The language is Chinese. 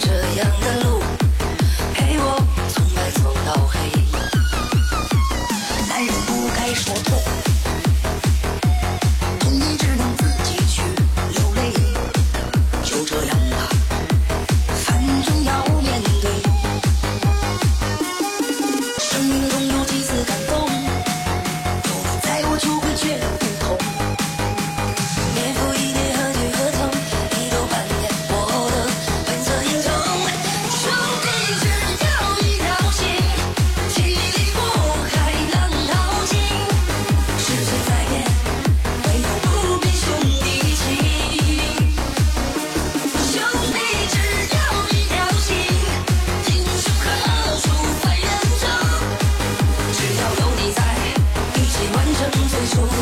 这样已完成最初